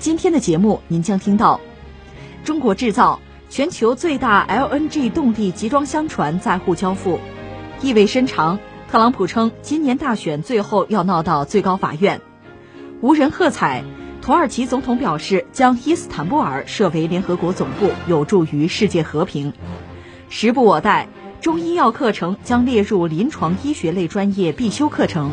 今天的节目您将听到：中国制造全球最大 LNG 动力集装箱船在沪交付，意味深长。特朗普称，今年大选最后要闹到最高法院。无人喝彩。土耳其总统表示，将伊斯坦布尔设为联合国总部，有助于世界和平。时不我待，中医药课程将列入临床医学类专业必修课程。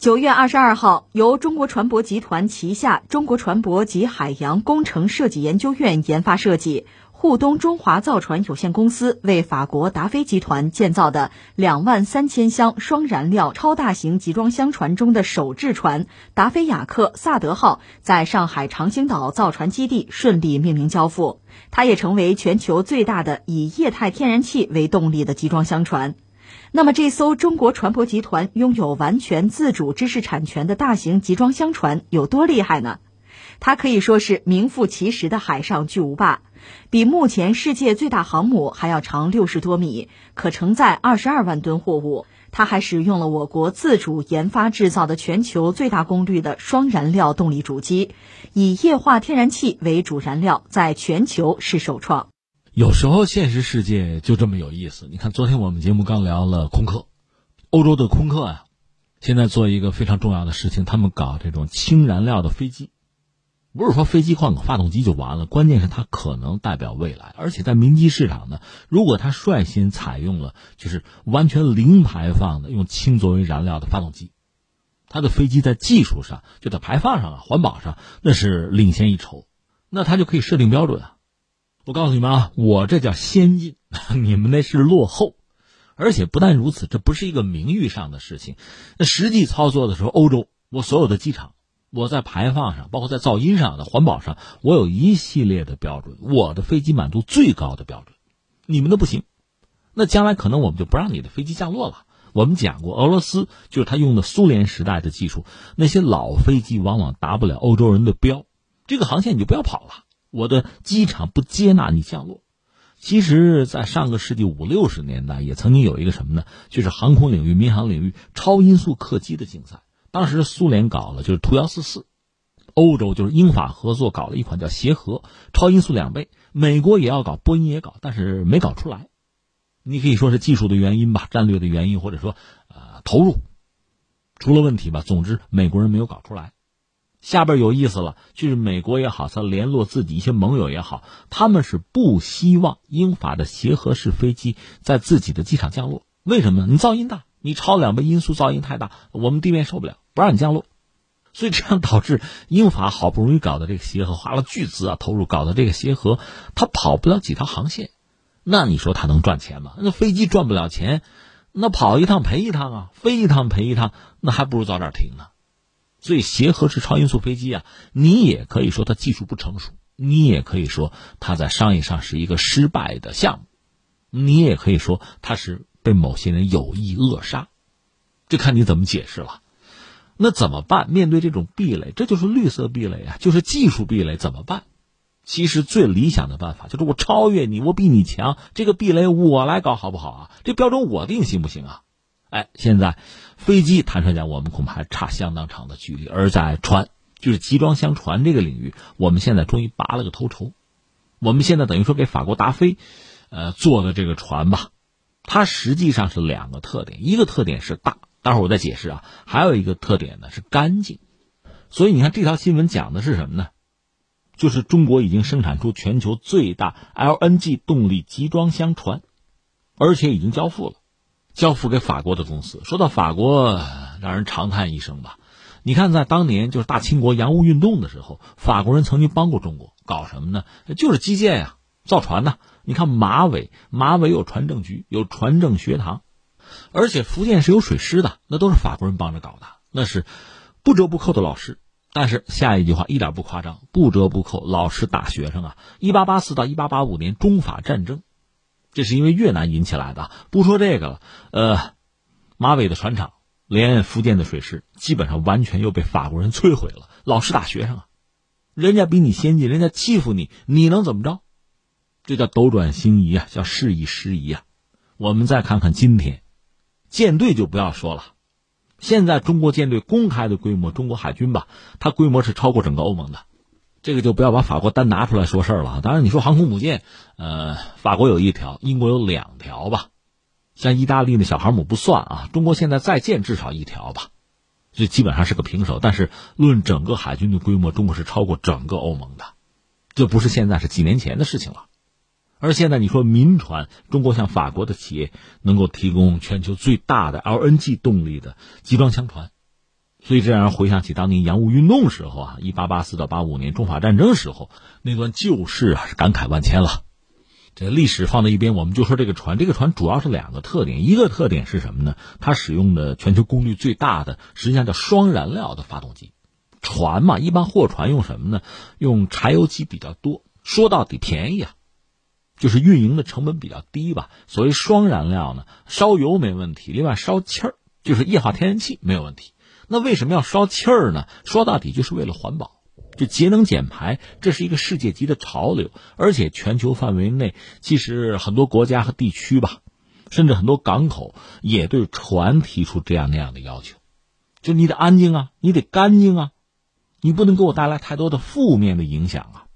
九月二十二号，由中国船舶集团旗下中国船舶及海洋工程设计研究院研发设计。沪东中华造船有限公司为法国达菲集团建造的两万三千箱双燃料超大型集装箱船中的首制船“达菲雅克萨德号”在上海长兴岛造船基地顺利命名交付，它也成为全球最大的以液态天然气为动力的集装箱船。那么，这艘中国船舶集团拥有完全自主知识产权的大型集装箱船有多厉害呢？它可以说是名副其实的海上巨无霸。比目前世界最大航母还要长六十多米，可承载二十二万吨货物。它还使用了我国自主研发制造的全球最大功率的双燃料动力主机，以液化天然气为主燃料，在全球是首创。有时候现实世界就这么有意思。你看，昨天我们节目刚聊了空客，欧洲的空客啊，现在做一个非常重要的事情，他们搞这种氢燃料的飞机。不是说飞机换个发动机就完了，关键是它可能代表未来，而且在民机市场呢，如果它率先采用了就是完全零排放的用氢作为燃料的发动机，它的飞机在技术上就在排放上啊、环保上那是领先一筹，那它就可以设定标准啊。我告诉你们啊，我这叫先进，你们那是落后，而且不但如此，这不是一个名誉上的事情，那实际操作的时候，欧洲我所有的机场。我在排放上，包括在噪音上的环保上，我有一系列的标准，我的飞机满足最高的标准，你们的不行，那将来可能我们就不让你的飞机降落了。我们讲过，俄罗斯就是他用的苏联时代的技术，那些老飞机往往达不了欧洲人的标，这个航线你就不要跑了，我的机场不接纳你降落。其实，在上个世纪五六十年代，也曾经有一个什么呢？就是航空领域、民航领域超音速客机的竞赛。当时苏联搞了就是图幺四四，欧洲就是英法合作搞了一款叫协和，超音速两倍。美国也要搞，波音也搞，但是没搞出来。你可以说是技术的原因吧，战略的原因，或者说呃投入出了问题吧。总之，美国人没有搞出来。下边有意思了，就是美国也好，他联络自己一些盟友也好，他们是不希望英法的协和式飞机在自己的机场降落。为什么？你噪音大。你超两倍音速噪音太大，我们地面受不了，不让你降落，所以这样导致英法好不容易搞的这个协和花了巨资啊投入搞的这个协和，它跑不了几条航线，那你说它能赚钱吗？那飞机赚不了钱，那跑一趟赔一趟啊，飞一趟赔一趟，那还不如早点停呢。所以协和式超音速飞机啊，你也可以说它技术不成熟，你也可以说它在商业上是一个失败的项目，你也可以说它是。被某些人有意扼杀，这看你怎么解释了。那怎么办？面对这种壁垒，这就是绿色壁垒啊，就是技术壁垒，怎么办？其实最理想的办法就是我超越你，我比你强，这个壁垒我来搞好不好啊？这标准我定行不行啊？哎，现在飞机坦率讲，我们恐怕还差相当长的距离；而在船，就是集装箱船这个领域，我们现在终于拔了个头筹。我们现在等于说给法国达菲，呃，做的这个船吧。它实际上是两个特点，一个特点是大，待会儿我再解释啊。还有一个特点呢是干净，所以你看这条新闻讲的是什么呢？就是中国已经生产出全球最大 LNG 动力集装箱船，而且已经交付了，交付给法国的公司。说到法国，让人长叹一声吧。你看，在当年就是大清国洋务运动的时候，法国人曾经帮过中国，搞什么呢？就是基建呀，造船呐。你看马尾，马尾有船政局，有船政学堂，而且福建是有水师的，那都是法国人帮着搞的，那是不折不扣的老师。但是下一句话一点不夸张，不折不扣，老师打学生啊！一八八四到一八八五年中法战争，这是因为越南引起来的。不说这个了，呃，马尾的船厂。连福建的水师基本上完全又被法国人摧毁了。老师打学生啊，人家比你先进，人家欺负你，你能怎么着？这叫斗转星移啊，叫时移时移啊。我们再看看今天，舰队就不要说了。现在中国舰队公开的规模，中国海军吧，它规模是超过整个欧盟的。这个就不要把法国单拿出来说事儿了。当然，你说航空母舰，呃，法国有一条，英国有两条吧。像意大利的小航母不算啊，中国现在在建至少一条吧，这基本上是个平手。但是论整个海军的规模，中国是超过整个欧盟的，这不是现在，是几年前的事情了。而现在你说民船，中国像法国的企业能够提供全球最大的 LNG 动力的集装箱船，所以这让人回想起当年洋务运动时候啊，一八八四到八五年中法战争时候那段旧事啊，是感慨万千了。这历史放在一边，我们就说这个船。这个船主要是两个特点，一个特点是什么呢？它使用的全球功率最大的，实际上叫双燃料的发动机。船嘛，一般货船用什么呢？用柴油机比较多。说到底便宜啊，就是运营的成本比较低吧。所谓双燃料呢，烧油没问题，另外烧气儿就是液化天然气没有问题。那为什么要烧气儿呢？说到底就是为了环保。这节能减排，这是一个世界级的潮流，而且全球范围内，其实很多国家和地区吧，甚至很多港口也对船提出这样那样的要求，就你得安静啊，你得干净啊，你不能给我带来太多的负面的影响啊，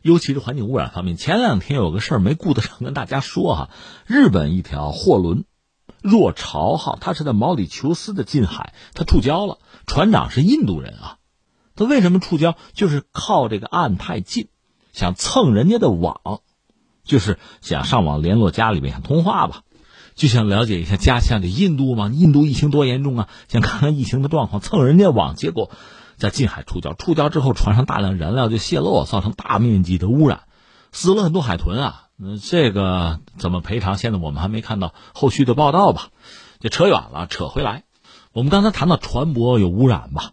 尤其是环境污染方面。前两天有个事儿没顾得上跟大家说哈，日本一条货轮“若潮号”，它是在毛里求斯的近海，它触礁了，船长是印度人啊。他为什么触礁？就是靠这个岸太近，想蹭人家的网，就是想上网联络家里面，想通话吧，就想了解一下家乡的印度嘛。印度疫情多严重啊？想看看疫情的状况，蹭人家网，结果在近海触礁。触礁之后，船上大量燃料就泄漏，造成大面积的污染，死了很多海豚啊。那这个怎么赔偿？现在我们还没看到后续的报道吧？就扯远了，扯回来，我们刚才谈到船舶有污染吧。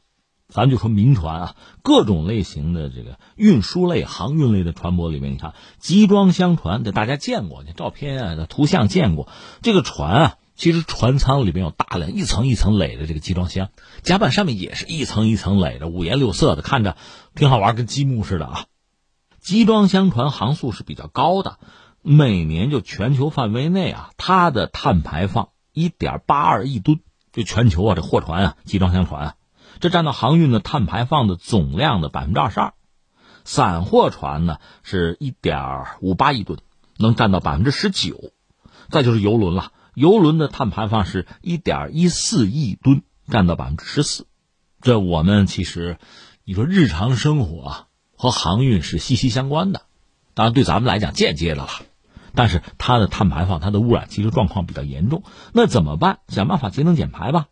咱就说民船啊，各种类型的这个运输类、航运类的船舶里面，你看集装箱船，这大家见过，这照片啊、图像见过。这个船啊，其实船舱里面有大量一层一层垒的这个集装箱，甲板上面也是一层一层垒的，五颜六色的，看着挺好玩，跟积木似的啊。集装箱船航速是比较高的，每年就全球范围内啊，它的碳排放一点八二亿吨，就全球啊，这货船啊，集装箱船啊。这占到航运的碳排放的总量的百分之二十二，散货船呢是一点五八亿吨，能占到百分之十九。再就是游轮了，游轮的碳排放是一点一四亿吨，占到百分之十四。这我们其实，你说日常生活啊和航运是息息相关的，当然对咱们来讲间接的了。但是它的碳排放、它的污染其实状况比较严重，那怎么办？想办法节能减排吧。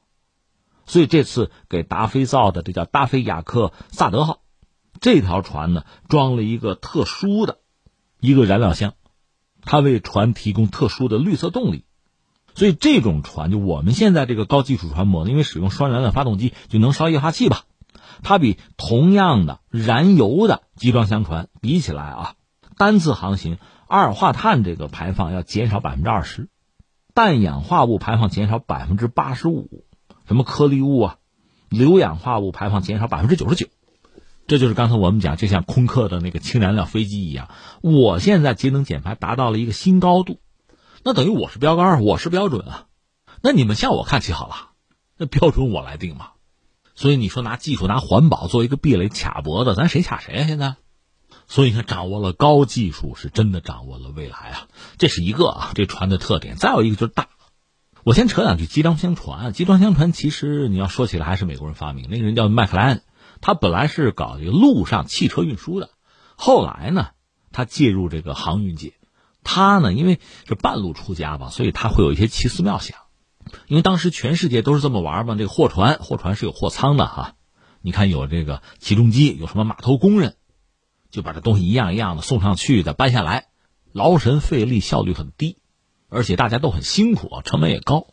所以这次给达菲造的这叫达菲雅克萨德号，这条船呢装了一个特殊的，一个燃料箱，它为船提供特殊的绿色动力。所以这种船就我们现在这个高技术船舶，因为使用双燃料发动机就能烧液化气吧，它比同样的燃油的集装箱船比起来啊，单次航行二氧化碳这个排放要减少百分之二十，氮氧化物排放减少百分之八十五。什么颗粒物啊，硫氧化物排放减少百分之九十九，这就是刚才我们讲，就像空客的那个氢燃料飞机一样，我现在节能减排达到了一个新高度，那等于我是标杆，我是标准啊，那你们向我看齐好了，那标准我来定嘛，所以你说拿技术拿环保做一个壁垒卡脖子，咱谁卡谁啊？现在，所以你看掌握了高技术，是真的掌握了未来啊，这是一个啊，这船的特点，再有一个就是大。我先扯两句集装箱船。集装箱船其实你要说起来还是美国人发明，那个人叫麦克莱恩，他本来是搞这个陆上汽车运输的，后来呢，他介入这个航运界。他呢，因为是半路出家吧，所以他会有一些奇思妙想。因为当时全世界都是这么玩嘛，这个货船，货船是有货舱的哈。你看有这个起重机，有什么码头工人，就把这东西一样一样的送上去，再搬下来，劳神费力，效率很低，而且大家都很辛苦啊，成本也高。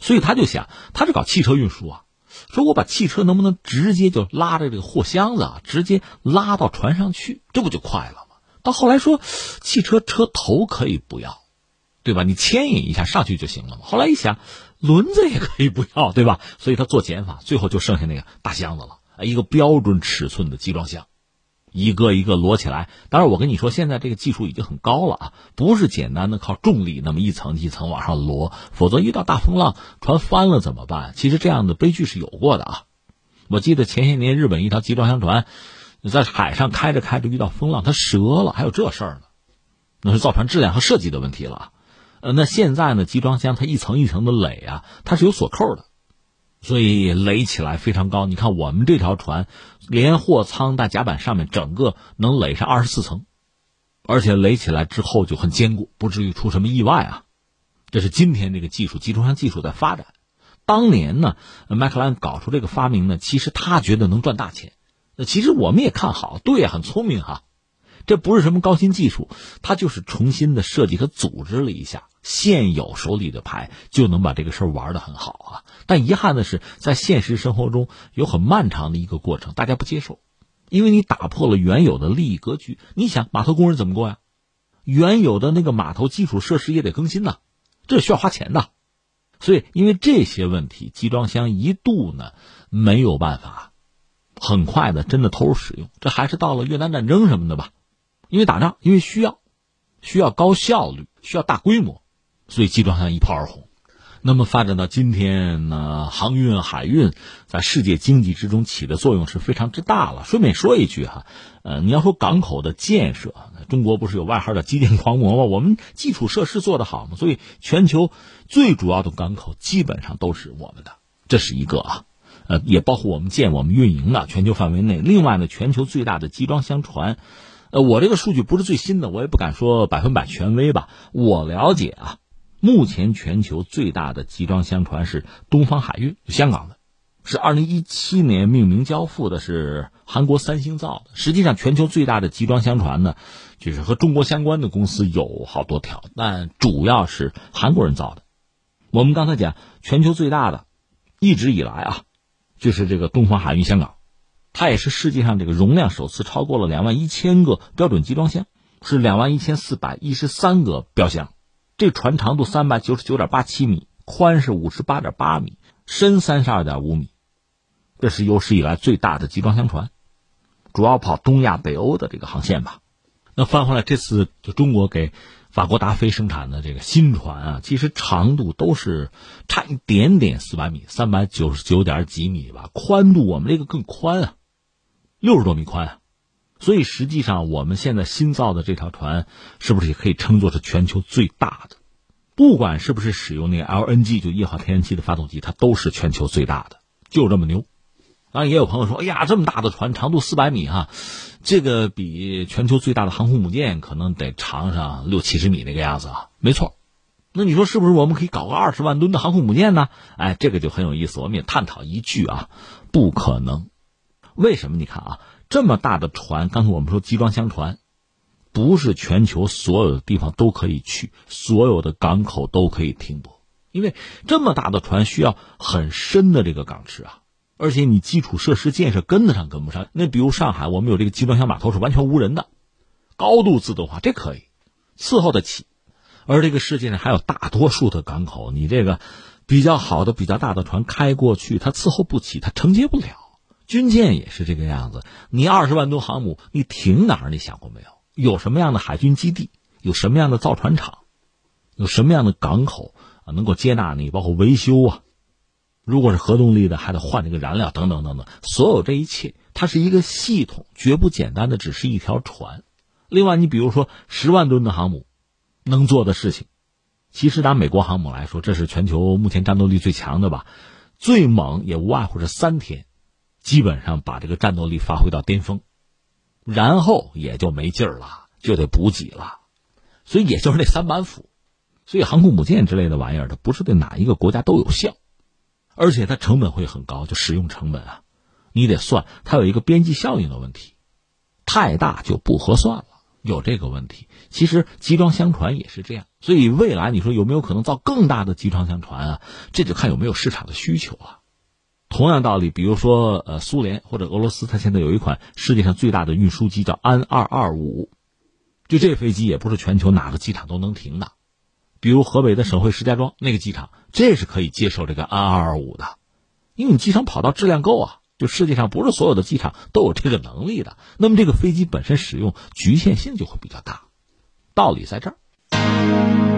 所以他就想，他是搞汽车运输啊，说我把汽车能不能直接就拉着这个货箱子啊，直接拉到船上去，这不就快了吗？到后来说，汽车车头可以不要。对吧？你牵引一下上去就行了嘛。后来一想，轮子也可以不要，对吧？所以他做减法，最后就剩下那个大箱子了，一个标准尺寸的集装箱，一个一个摞起来。当然，我跟你说，现在这个技术已经很高了啊，不是简单的靠重力那么一层一层往上摞，否则遇到大风浪，船翻了怎么办？其实这样的悲剧是有过的啊。我记得前些年日本一条集装箱船在海上开着开着遇到风浪，它折了，还有这事儿呢，那是造船质量和设计的问题了。呃，那现在呢？集装箱它一层一层的垒啊，它是有锁扣的，所以垒起来非常高。你看我们这条船，连货舱带甲板上面整个能垒上二十四层，而且垒起来之后就很坚固，不至于出什么意外啊。这是今天这个技术，集装箱技术在发展。当年呢，麦克兰搞出这个发明呢，其实他觉得能赚大钱。那其实我们也看好，对，很聪明哈。这不是什么高新技术，它就是重新的设计和组织了一下现有手里的牌，就能把这个事儿玩的很好啊。但遗憾的是，在现实生活中有很漫长的一个过程，大家不接受，因为你打破了原有的利益格局。你想，码头工人怎么过呀？原有的那个码头基础设施也得更新呐，这需要花钱的。所以，因为这些问题，集装箱一度呢没有办法很快的真的投入使用。这还是到了越南战争什么的吧。因为打仗，因为需要，需要高效率，需要大规模，所以集装箱一炮而红。那么发展到今天呢，航运、海运在世界经济之中起的作用是非常之大了。顺便说一句哈，呃，你要说港口的建设，中国不是有外号叫基建狂魔吗？我们基础设施做得好嘛，所以全球最主要的港口基本上都是我们的，这是一个啊。呃，也包括我们建、我们运营的全球范围内。另外呢，全球最大的集装箱船。呃，我这个数据不是最新的，我也不敢说百分百权威吧。我了解啊，目前全球最大的集装箱船是东方海运，香港的，是二零一七年命名交付的，是韩国三星造的。实际上，全球最大的集装箱船呢，就是和中国相关的公司有好多条，但主要是韩国人造的。我们刚才讲，全球最大的，一直以来啊，就是这个东方海运香港。它也是世界上这个容量首次超过了两万一千个标准集装箱，是两万一千四百一十三个标箱。这船长度三百九十九点八七米，宽是五十八点八米，深三十二点五米。这是有史以来最大的集装箱船，主要跑东亚、北欧的这个航线吧。那翻回来，这次就中国给法国达菲生产的这个新船啊，其实长度都是差一点点四百米，三百九十九点几米吧。宽度我们这个更宽啊。六十多米宽，所以实际上我们现在新造的这条船，是不是也可以称作是全球最大的？不管是不是使用那个 LNG 就液化天然气的发动机，它都是全球最大的，就这么牛。当然也有朋友说：“哎呀，这么大的船，长度四百米哈，这个比全球最大的航空母舰可能得长上六七十米那个样子啊。”没错，那你说是不是我们可以搞个二十万吨的航空母舰呢？哎，这个就很有意思。我们也探讨一句啊，不可能。为什么？你看啊，这么大的船，刚才我们说集装箱船，不是全球所有的地方都可以去，所有的港口都可以停泊，因为这么大的船需要很深的这个港池啊，而且你基础设施建设跟得上跟不上。那比如上海，我们有这个集装箱码头是完全无人的，高度自动化，这可以伺候得起。而这个世界上还有大多数的港口，你这个比较好的、比较大的船开过去，它伺候不起，它承接不了。军舰也是这个样子，你二十万吨航母，你停哪儿？你想过没有？有什么样的海军基地？有什么样的造船厂？有什么样的港口啊，能够接纳你？包括维修啊，如果是核动力的，还得换这个燃料，等等等等。所有这一切，它是一个系统，绝不简单的只是一条船。另外，你比如说十万吨的航母，能做的事情，其实拿美国航母来说，这是全球目前战斗力最强的吧，最猛也无外乎是三天，基本上把这个战斗力发挥到巅峰，然后也就没劲儿了，就得补给了。所以也就是那三板斧，所以航空母舰之类的玩意儿，它不是对哪一个国家都有效，而且它成本会很高，就使用成本啊，你得算，它有一个边际效应的问题，太大就不合算了。有这个问题，其实集装箱船也是这样，所以未来你说有没有可能造更大的集装箱船啊？这就看有没有市场的需求啊。同样道理，比如说呃，苏联或者俄罗斯，它现在有一款世界上最大的运输机叫安二二五，就这飞机也不是全球哪个机场都能停的，比如河北的省会石家庄那个机场，这是可以接受这个安二二五的，因为你机场跑道质量够啊。就世界上不是所有的机场都有这个能力的，那么这个飞机本身使用局限性就会比较大，道理在这儿。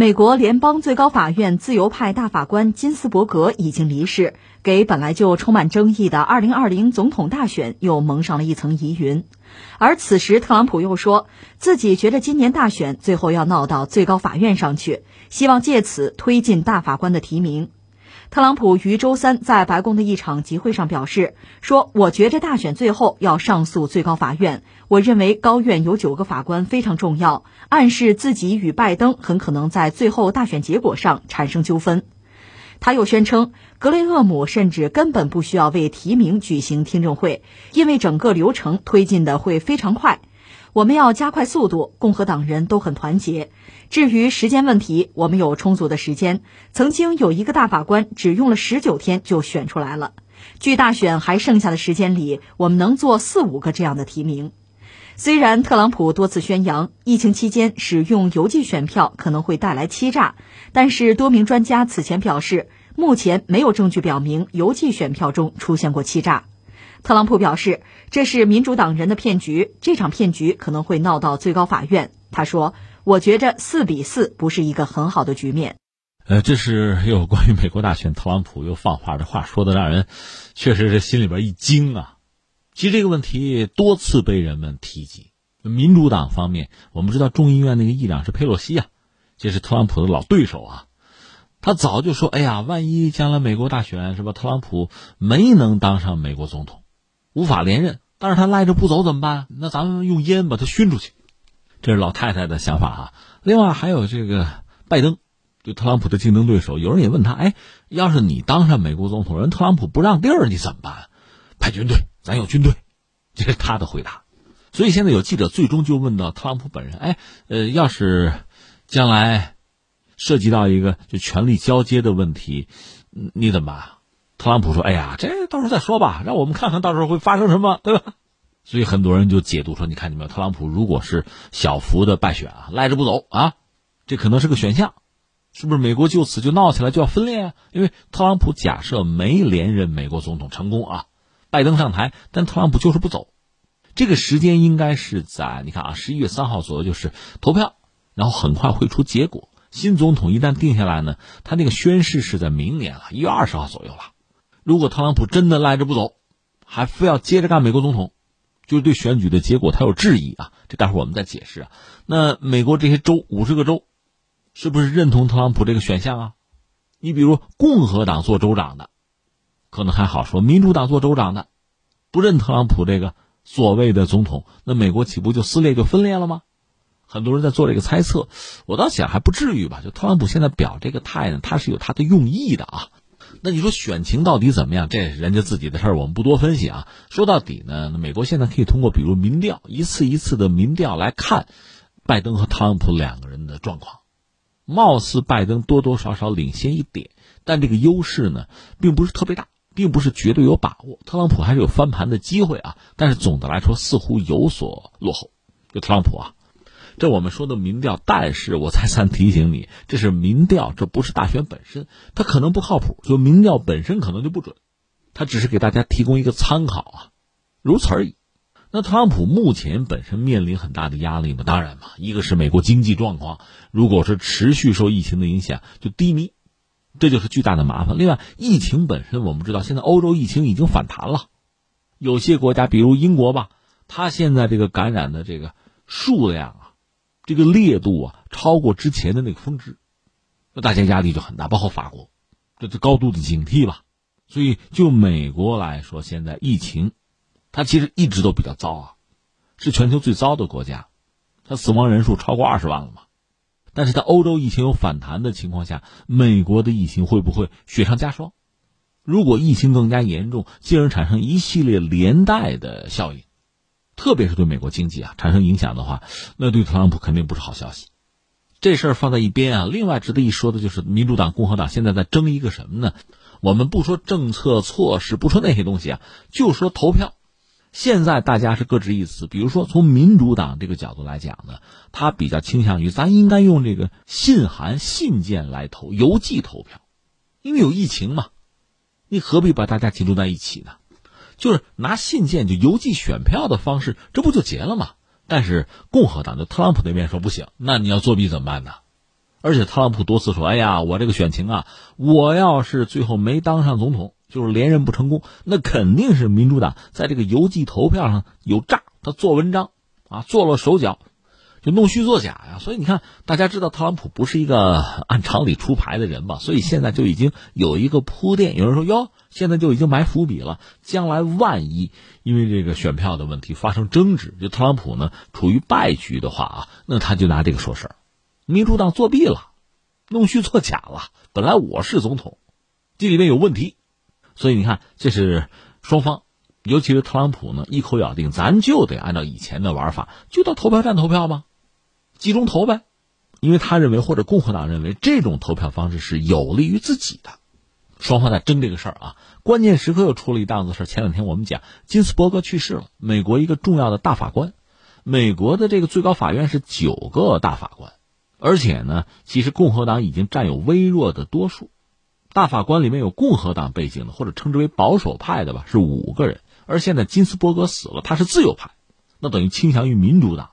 美国联邦最高法院自由派大法官金斯伯格已经离世，给本来就充满争议的2020总统大选又蒙上了一层疑云。而此时，特朗普又说自己觉得今年大选最后要闹到最高法院上去，希望借此推进大法官的提名。特朗普于周三在白宫的一场集会上表示说：“我觉着大选最后要上诉最高法院。我认为高院有九个法官非常重要，暗示自己与拜登很可能在最后大选结果上产生纠纷。”他又宣称，格雷厄姆甚至根本不需要为提名举行听证会，因为整个流程推进的会非常快。我们要加快速度，共和党人都很团结。至于时间问题，我们有充足的时间。曾经有一个大法官只用了十九天就选出来了。距大选还剩下的时间里，我们能做四五个这样的提名。虽然特朗普多次宣扬疫情期间使用邮寄选票可能会带来欺诈，但是多名专家此前表示，目前没有证据表明邮寄选票中出现过欺诈。特朗普表示，这是民主党人的骗局，这场骗局可能会闹到最高法院。他说。我觉着四比四不是一个很好的局面。呃，这是有关于美国大选，特朗普又放话，这话说的让人确实是心里边一惊啊。其实这个问题多次被人们提及。民主党方面，我们知道众议院那个议长是佩洛西啊，这是特朗普的老对手啊。他早就说：“哎呀，万一将来美国大选是吧，特朗普没能当上美国总统，无法连任，但是他赖着不走怎么办？那咱们用烟把他熏出去。”这是老太太的想法啊。另外还有这个拜登，就特朗普的竞争对手，有人也问他：哎，要是你当上美国总统，人特朗普不让地儿，你怎么办？派军队，咱有军队。这是他的回答。所以现在有记者最终就问到特朗普本人：哎，呃，要是将来涉及到一个就权力交接的问题，你怎么办？特朗普说：哎呀，这到时候再说吧，让我们看看到时候会发生什么，对吧？所以很多人就解读说：“你看，你们特朗普如果是小幅的败选啊，赖着不走啊，这可能是个选项，是不是？美国就此就闹起来，就要分裂啊？因为特朗普假设没连任美国总统成功啊，拜登上台，但特朗普就是不走。这个时间应该是在你看啊，十一月三号左右就是投票，然后很快会出结果。新总统一旦定下来呢，他那个宣誓是在明年了，一月二十号左右了。如果特朗普真的赖着不走，还非要接着干美国总统。”就是对选举的结果他有质疑啊，这待会儿我们再解释啊。那美国这些州五十个州，是不是认同特朗普这个选项啊？你比如共和党做州长的，可能还好说；民主党做州长的，不认特朗普这个所谓的总统，那美国岂不就撕裂就分裂了吗？很多人在做这个猜测，我倒想还不至于吧。就特朗普现在表这个态呢，他是有他的用意的啊。那你说选情到底怎么样？这人家自己的事儿，我们不多分析啊。说到底呢，美国现在可以通过比如民调，一次一次的民调来看，拜登和特朗普两个人的状况，貌似拜登多多少少领先一点，但这个优势呢，并不是特别大，并不是绝对有把握。特朗普还是有翻盘的机会啊，但是总的来说似乎有所落后。就特朗普啊。这我们说的民调，但是我再三提醒你，这是民调，这不是大选本身，它可能不靠谱，就民调本身可能就不准，它只是给大家提供一个参考啊，如此而已。那特朗普目前本身面临很大的压力嘛？当然嘛，一个是美国经济状况，如果是持续受疫情的影响就低迷，这就是巨大的麻烦。另外，疫情本身我们知道，现在欧洲疫情已经反弹了，有些国家，比如英国吧，它现在这个感染的这个数量啊，这个烈度啊，超过之前的那个峰值，那大家压力就很大，包括法国，这是高度的警惕吧。所以，就美国来说，现在疫情，它其实一直都比较糟啊，是全球最糟的国家，它死亡人数超过二十万了嘛。但是在欧洲疫情有反弹的情况下，美国的疫情会不会雪上加霜？如果疫情更加严重，进而产生一系列连带的效应，特别是对美国经济啊产生影响的话，那对特朗普肯定不是好消息。这事儿放在一边啊，另外值得一说的就是民主党、共和党现在在争一个什么呢？我们不说政策措施，不说那些东西啊，就说投票。现在大家是各执一词。比如说，从民主党这个角度来讲呢，他比较倾向于咱应该用这个信函、信件来投，邮寄投票，因为有疫情嘛，你何必把大家集中在一起呢？就是拿信件就邮寄选票的方式，这不就结了吗？但是共和党的特朗普那边说不行，那你要作弊怎么办呢？而且特朗普多次说：“哎呀，我这个选情啊，我要是最后没当上总统。”就是连任不成功，那肯定是民主党在这个邮寄投票上有诈，他做文章啊，做了手脚，就弄虚作假呀。所以你看，大家知道特朗普不是一个 按常理出牌的人吧？所以现在就已经有一个铺垫。有人说哟，现在就已经埋伏笔了，将来万一因为这个选票的问题发生争执，就特朗普呢处于败局的话啊，那他就拿这个说事儿，民主党作弊了，弄虚作假了。本来我是总统，这里面有问题。所以你看，这是双方，尤其是特朗普呢，一口咬定，咱就得按照以前的玩法，就到投票站投票吧，集中投呗，因为他认为或者共和党认为这种投票方式是有利于自己的。双方在争这个事儿啊，关键时刻又出了一档子事前两天我们讲，金斯伯格去世了，美国一个重要的大法官，美国的这个最高法院是九个大法官，而且呢，其实共和党已经占有微弱的多数。大法官里面有共和党背景的，或者称之为保守派的吧，是五个人。而现在金斯伯格死了，他是自由派，那等于倾向于民主党。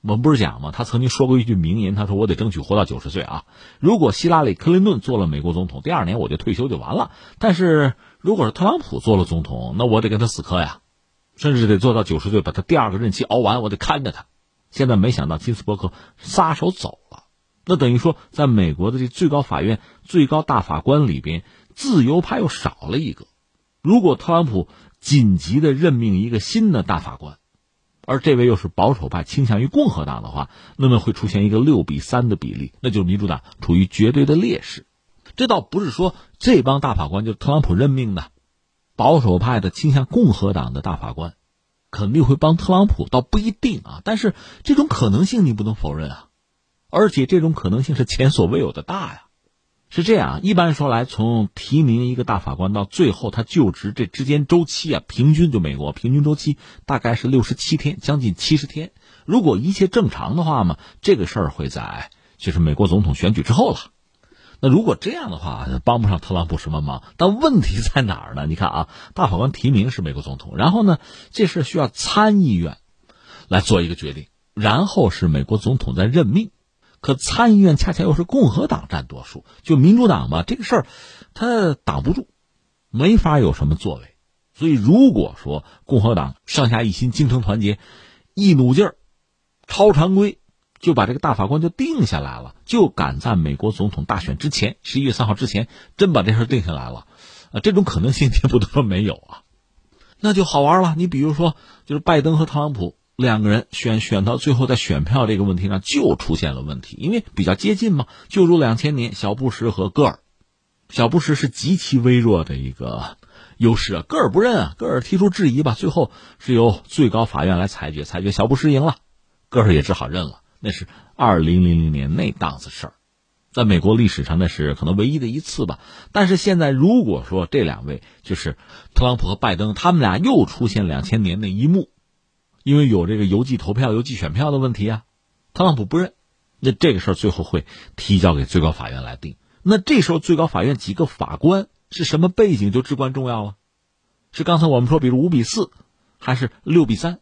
我们不是讲吗？他曾经说过一句名言，他说：“我得争取活到九十岁啊！如果希拉里·克林顿做了美国总统，第二年我就退休就完了。但是如果是特朗普做了总统，那我得跟他死磕呀，甚至得做到九十岁，把他第二个任期熬完，我得看着他。现在没想到金斯伯格撒手走了。”那等于说，在美国的这最高法院最高大法官里边，自由派又少了一个。如果特朗普紧急的任命一个新的大法官，而这位又是保守派倾向于共和党的话，那么会出现一个六比三的比例，那就是民主党处于绝对的劣势。这倒不是说这帮大法官就是特朗普任命的，保守派的倾向共和党的大法官肯定会帮特朗普，倒不一定啊。但是这种可能性你不能否认啊。而且这种可能性是前所未有的大呀，是这样。一般说来，从提名一个大法官到最后他就职，这之间周期啊，平均就美国平均周期大概是六十七天，将近七十天。如果一切正常的话嘛，这个事儿会在就是美国总统选举之后了。那如果这样的话，帮不上特朗普什么忙。但问题在哪儿呢？你看啊，大法官提名是美国总统，然后呢，这事需要参议院来做一个决定，然后是美国总统在任命。可参议院恰恰又是共和党占多数，就民主党吧，这个事儿他挡不住，没法有什么作为。所以如果说共和党上下一心、精诚团结，一努劲儿，超常规就把这个大法官就定下来了，就赶在美国总统大选之前，十一月三号之前，真把这事定下来了，啊，这种可能性 也不能说没有啊，那就好玩了。你比如说，就是拜登和特朗普。两个人选选到最后，在选票这个问题上就出现了问题，因为比较接近嘛。就如两千年小布什和戈尔，小布什是极其微弱的一个优势啊，戈尔不认啊，戈尔提出质疑吧，最后是由最高法院来裁决，裁决小布什赢了，戈尔也只好认了。那是二零零零年那档子事儿，在美国历史上那是可能唯一的一次吧。但是现在如果说这两位就是特朗普和拜登，他们俩又出现两千年那一幕。因为有这个邮寄投票、邮寄选票的问题啊，特朗普不认，那这个事儿最后会提交给最高法院来定。那这时候最高法院几个法官是什么背景就至关重要了，是刚才我们说，比如五比四，还是六比三？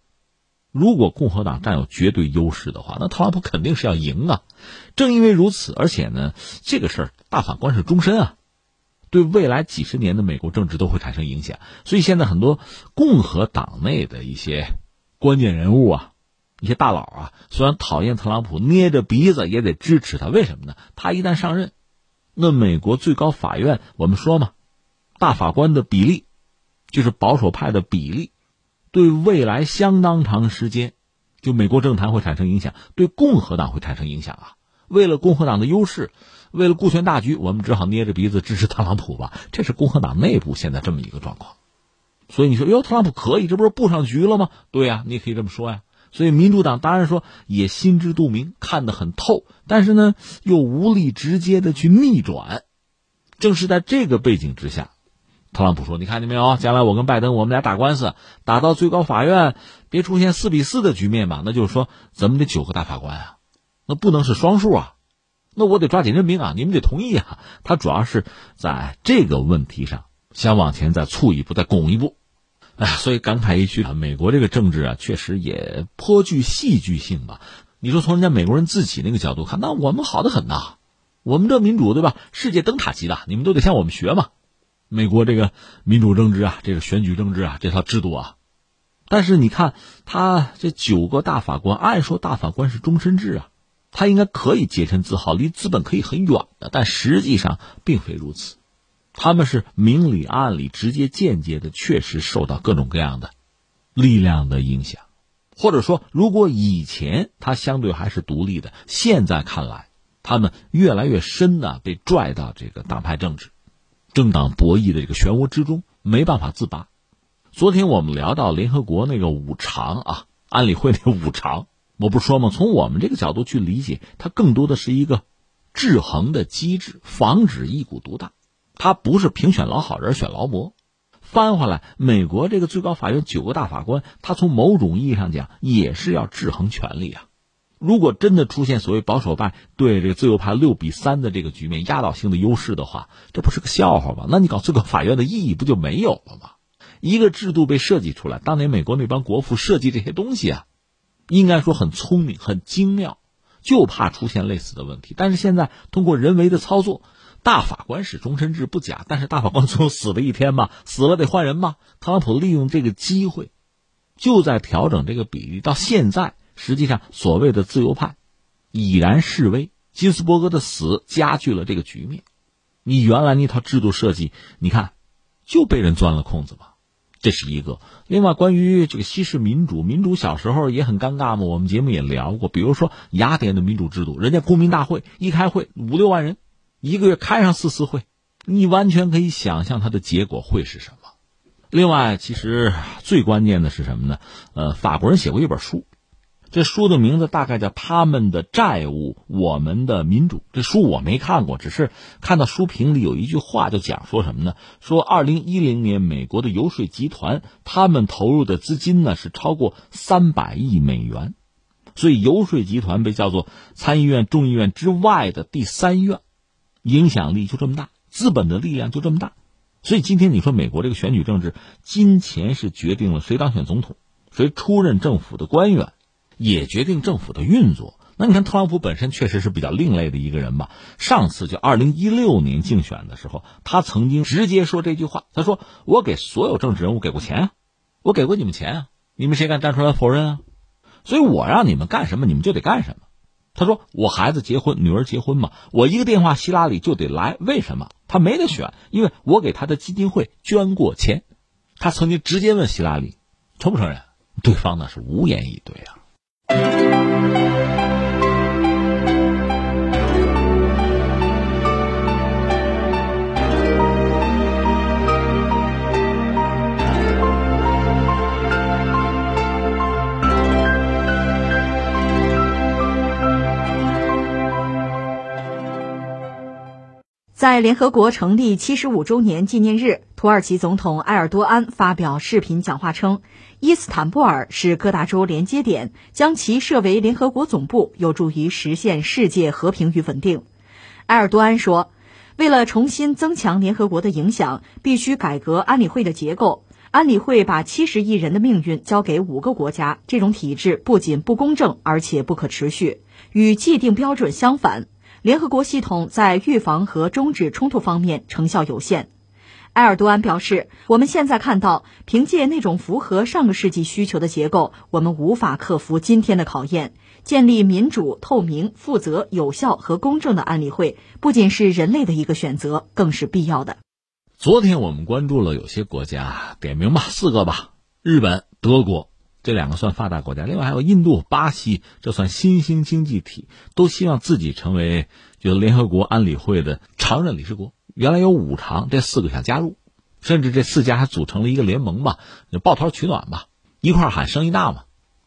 如果共和党占有绝对优势的话，那特朗普肯定是要赢啊。正因为如此，而且呢，这个事儿大法官是终身啊，对未来几十年的美国政治都会产生影响。所以现在很多共和党内的一些关键人物啊，一些大佬啊，虽然讨厌特朗普，捏着鼻子也得支持他。为什么呢？他一旦上任，那美国最高法院我们说嘛，大法官的比例就是保守派的比例，对未来相当长时间，就美国政坛会产生影响，对共和党会产生影响啊。为了共和党的优势，为了顾全大局，我们只好捏着鼻子支持特朗普吧。这是共和党内部现在这么一个状况。所以你说，哟，特朗普可以，这不是布上局了吗？对呀，你也可以这么说呀。所以民主党当然说也心知肚明，看得很透，但是呢，又无力直接的去逆转。正是在这个背景之下，特朗普说：“你看见没有？将来我跟拜登，我们俩打官司，打到最高法院，别出现四比四的局面吧？那就是说，咱们得九个大法官啊，那不能是双数啊，那我得抓紧任命啊，你们得同意啊。他主要是在这个问题上想往前再促一步，再拱一步。哎，所以感慨一句啊，美国这个政治啊，确实也颇具戏剧性吧？你说从人家美国人自己那个角度看，那我们好的很呐。”我们这民主对吧？世界灯塔级的，你们都得向我们学嘛。美国这个民主政治啊，这个选举政治啊，这套制度啊。但是你看，他这九个大法官，按说大法官是终身制啊，他应该可以洁身自好，离资本可以很远的。但实际上并非如此，他们是明里暗里、直接间接的，确实受到各种各样的力量的影响。或者说，如果以前他相对还是独立的，现在看来。他们越来越深的被拽到这个党派政治、政党博弈的这个漩涡之中，没办法自拔。昨天我们聊到联合国那个五常啊，安理会那五常，我不是说吗？从我们这个角度去理解，它更多的是一个制衡的机制，防止一股独大。他不是评选老好人选劳模。翻回来，美国这个最高法院九个大法官，他从某种意义上讲也是要制衡权力啊。如果真的出现所谓保守派对这个自由派六比三的这个局面压倒性的优势的话，这不是个笑话吗？那你搞最高法院的意义不就没有了吗？一个制度被设计出来，当年美国那帮国父设计这些东西啊，应该说很聪明、很精妙，就怕出现类似的问题。但是现在通过人为的操作，大法官是终身制不假，但是大法官最后死了一天嘛，死了得换人嘛。特朗普利用这个机会，就在调整这个比例，到现在。实际上，所谓的自由派已然示威。金斯伯格的死加剧了这个局面。你原来那套制度设计，你看就被人钻了空子嘛，这是一个。另外，关于这个西式民主，民主小时候也很尴尬嘛。我们节目也聊过，比如说雅典的民主制度，人家公民大会一开会五六万人，一个月开上四次会，你完全可以想象它的结果会是什么。另外，其实最关键的是什么呢？呃，法国人写过一本书。这书的名字大概叫《他们的债务，我们的民主》。这书我没看过，只是看到书评里有一句话，就讲说什么呢？说二零一零年美国的游说集团，他们投入的资金呢是超过三百亿美元，所以游说集团被叫做参议院、众议院之外的第三院，影响力就这么大，资本的力量就这么大。所以今天你说美国这个选举政治，金钱是决定了谁当选总统，谁出任政府的官员。也决定政府的运作。那你看，特朗普本身确实是比较另类的一个人吧？上次就二零一六年竞选的时候，他曾经直接说这句话：“他说我给所有政治人物给过钱啊，我给过你们钱啊，你们谁敢站出来否认啊？所以我让你们干什么，你们就得干什么。”他说：“我孩子结婚，女儿结婚嘛，我一个电话，希拉里就得来。为什么？他没得选，因为我给他的基金会捐过钱。他曾经直接问希拉里承不承认，对方呢是无言以对啊。”在联合国成立七十五周年纪念日，土耳其总统埃尔多安发表视频讲话称。伊斯坦布尔是各大洲连接点，将其设为联合国总部，有助于实现世界和平与稳定。埃尔多安说：“为了重新增强联合国的影响，必须改革安理会的结构。安理会把七十亿人的命运交给五个国家，这种体制不仅不公正，而且不可持续，与既定标准相反。联合国系统在预防和终止冲突方面成效有限。埃尔多安表示：“我们现在看到，凭借那种符合上个世纪需求的结构，我们无法克服今天的考验。建立民主、透明、负责、有效和公正的安理会，不仅是人类的一个选择，更是必要的。”昨天我们关注了有些国家，点名吧，四个吧：日本、德国这两个算发达国家，另外还有印度、巴西，这算新兴经济体，都希望自己成为就联合国安理会的常任理事国。原来有五常，这四个想加入，甚至这四家还组成了一个联盟吧，就抱团取暖吧，一块喊生意大嘛。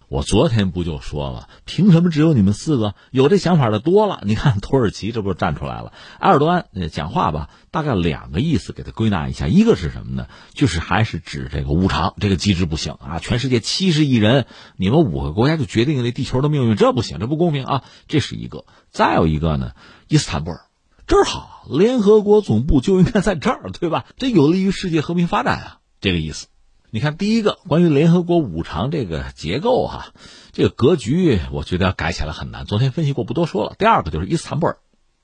我昨天不就说了，凭什么只有你们四个有这想法的多了？你看土耳其这不是站出来了？埃尔多安讲话吧，大概两个意思，给他归纳一下，一个是什么呢？就是还是指这个五常这个机制不行啊，全世界七十亿人，你们五个国家就决定了地球的命运，这不行，这不公平啊，这是一个。再有一个呢，伊斯坦布尔。这儿好，联合国总部就应该在这儿，对吧？这有利于世界和平发展啊，这个意思。你看，第一个关于联合国五常这个结构哈，这个格局，我觉得要改起来很难。昨天分析过，不多说了。第二个就是伊斯坦布尔，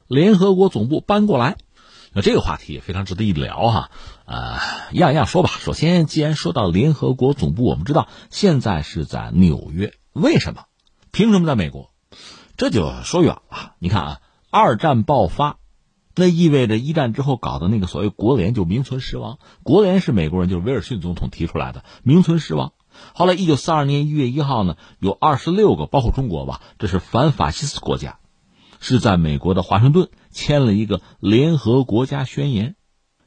联合国总部搬过来，那这个话题也非常值得一聊哈。呃，一样一样说吧。首先，既然说到联合国总部，我们知道现在是在纽约，为什么？凭什么在美国？这就说远了。你看啊，二战爆发。那意味着一战之后搞的那个所谓国联就名存实亡。国联是美国人，就是威尔逊总统提出来的，名存实亡。后来一九四二年一月一号呢，有二十六个，包括中国吧，这是反法西斯国家，是在美国的华盛顿签了一个联合国家宣言，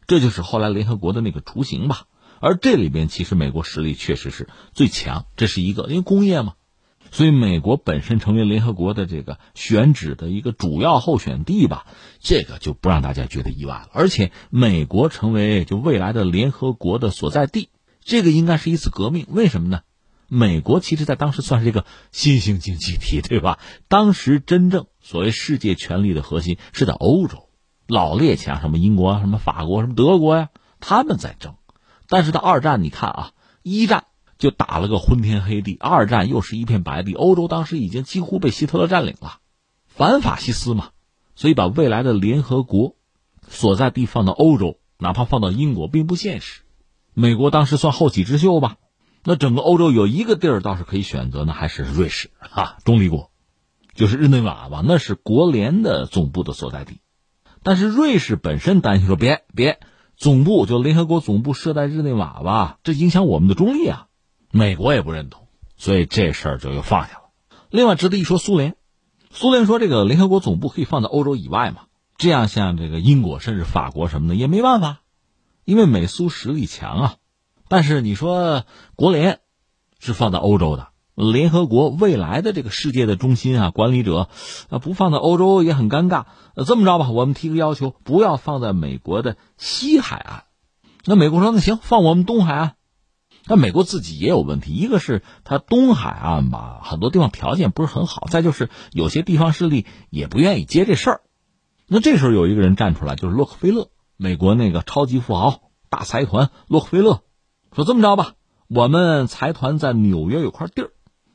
这就是后来联合国的那个雏形吧。而这里边其实美国实力确实是最强，这是一个，因为工业嘛。所以，美国本身成为联合国的这个选址的一个主要候选地吧，这个就不让大家觉得意外了。而且，美国成为就未来的联合国的所在地，这个应该是一次革命。为什么呢？美国其实在当时算是一个新兴经济体，对吧？当时真正所谓世界权力的核心是在欧洲，老列强什么英国啊、什么法国、什么德国呀，他们在争。但是到二战，你看啊，一战。就打了个昏天黑地，二战又是一片白地。欧洲当时已经几乎被希特勒占领了，反法西斯嘛，所以把未来的联合国所在地放到欧洲，哪怕放到英国，并不现实。美国当时算后起之秀吧，那整个欧洲有一个地儿倒是可以选择，那还是瑞士啊，中立国，就是日内瓦吧，那是国联的总部的所在地。但是瑞士本身担心说，别别，总部就联合国总部设在日内瓦吧，这影响我们的中立啊。美国也不认同，所以这事儿就又放下了。另外值得一说，苏联，苏联说这个联合国总部可以放在欧洲以外嘛？这样像这个英国甚至法国什么的也没办法，因为美苏实力强啊。但是你说国联是放在欧洲的，联合国未来的这个世界的中心啊，管理者啊不放在欧洲也很尴尬。这么着吧，我们提个要求，不要放在美国的西海岸。那美国说那行，放我们东海岸。但美国自己也有问题，一个是它东海岸吧，很多地方条件不是很好；再就是有些地方势力也不愿意接这事儿。那这时候有一个人站出来，就是洛克菲勒，美国那个超级富豪、大财团洛克菲勒，说这么着吧，我们财团在纽约有块地儿，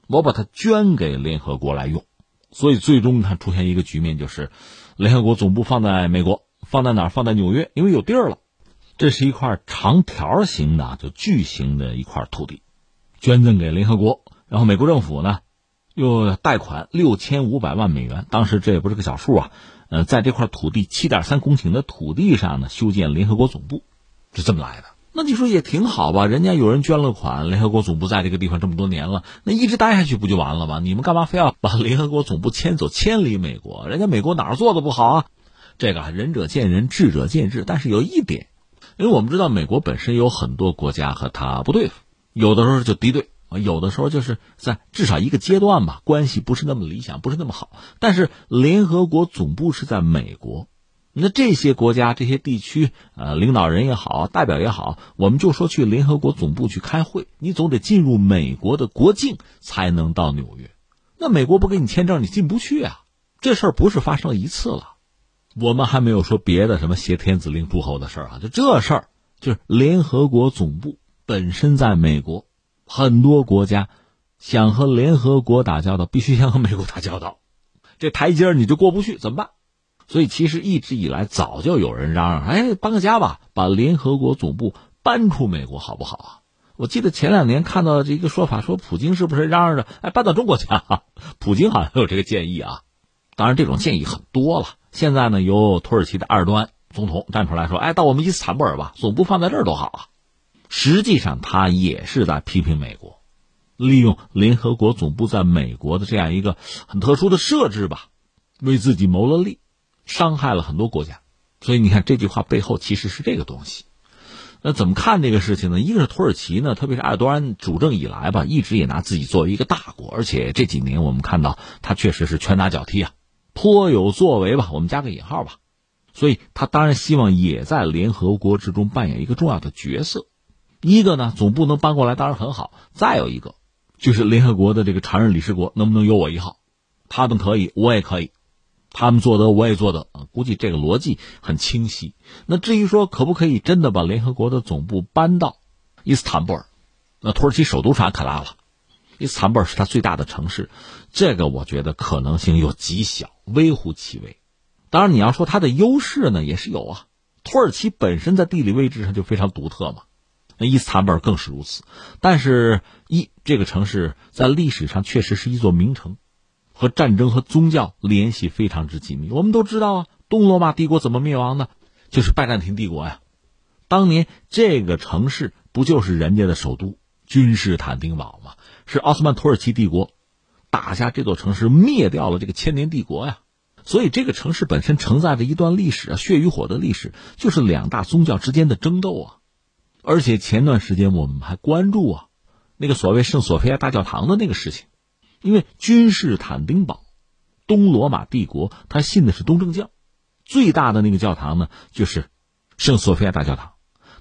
我把它捐给联合国来用。所以最终它出现一个局面，就是联合国总部放在美国，放在哪？放在纽约，因为有地儿了。这是一块长条形的，就巨型的一块土地，捐赠给联合国。然后美国政府呢，又贷款六千五百万美元。当时这也不是个小数啊。呃，在这块土地七点三公顷的土地上呢，修建联合国总部，是这么来的。那你说也挺好吧？人家有人捐了款，联合国总部在这个地方这么多年了，那一直待下去不就完了吗？你们干嘛非要把联合国总部迁走，迁离美国？人家美国哪儿做的不好啊？这个仁者见仁，智者见智。但是有一点。因为我们知道，美国本身有很多国家和他不对付，有的时候就敌对，有的时候就是在至少一个阶段吧，关系不是那么理想，不是那么好。但是联合国总部是在美国，那这些国家、这些地区，呃，领导人也好，代表也好，我们就说去联合国总部去开会，你总得进入美国的国境才能到纽约。那美国不给你签证，你进不去啊。这事儿不是发生一次了。我们还没有说别的什么挟天子令诸侯的事儿啊，就这事儿，就是联合国总部本身在美国，很多国家想和联合国打交道，必须先和美国打交道，这台阶儿你就过不去，怎么办？所以其实一直以来早就有人嚷嚷，哎，搬个家吧，把联合国总部搬出美国好不好啊？我记得前两年看到这个说法，说普京是不是嚷嚷着，哎，搬到中国去啊？普京好像有这个建议啊。当然，这种建议很多了。现在呢，由土耳其的埃尔多安总统站出来说，哎，到我们伊斯坦布尔吧，总部放在这儿多好啊。实际上，他也是在批评美国，利用联合国总部在美国的这样一个很特殊的设置吧，为自己谋了利，伤害了很多国家。所以你看，这句话背后其实是这个东西。那怎么看这个事情呢？一个是土耳其呢，特别是埃尔多安主政以来吧，一直也拿自己作为一个大国，而且这几年我们看到他确实是拳打脚踢啊，颇有作为吧，我们加个引号吧。所以他当然希望也在联合国之中扮演一个重要的角色。一个呢，总部能搬过来当然很好。再有一个，就是联合国的这个常任理事国能不能有我一号？他们可以，我也可以，他们做得我也做得啊。估计这个逻辑很清晰。那至于说可不可以真的把联合国的总部搬到伊斯坦布尔？那土耳其首都是安卡拉了，伊斯坦布尔是它最大的城市，这个我觉得可能性又极小，微乎其微。当然，你要说它的优势呢，也是有啊。土耳其本身在地理位置上就非常独特嘛。那伊斯坦布尔更是如此，但是，一这个城市在历史上确实是一座名城，和战争和宗教联系非常之紧密。我们都知道啊，东罗马帝国怎么灭亡的，就是拜占庭帝国呀。当年这个城市不就是人家的首都君士坦丁堡吗？是奥斯曼土耳其帝国打下这座城市，灭掉了这个千年帝国呀。所以这个城市本身承载着一段历史啊，血与火的历史，就是两大宗教之间的争斗啊。而且前段时间我们还关注啊，那个所谓圣索菲亚大教堂的那个事情，因为君士坦丁堡，东罗马帝国他信的是东正教，最大的那个教堂呢就是圣索菲亚大教堂。